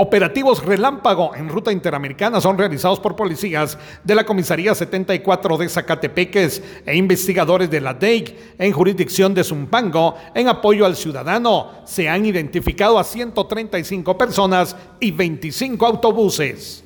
Operativos relámpago en ruta interamericana son realizados por policías de la Comisaría 74 de Zacatepeques e investigadores de la DEIC en jurisdicción de Zumpango en apoyo al ciudadano. Se han identificado a 135 personas y 25 autobuses.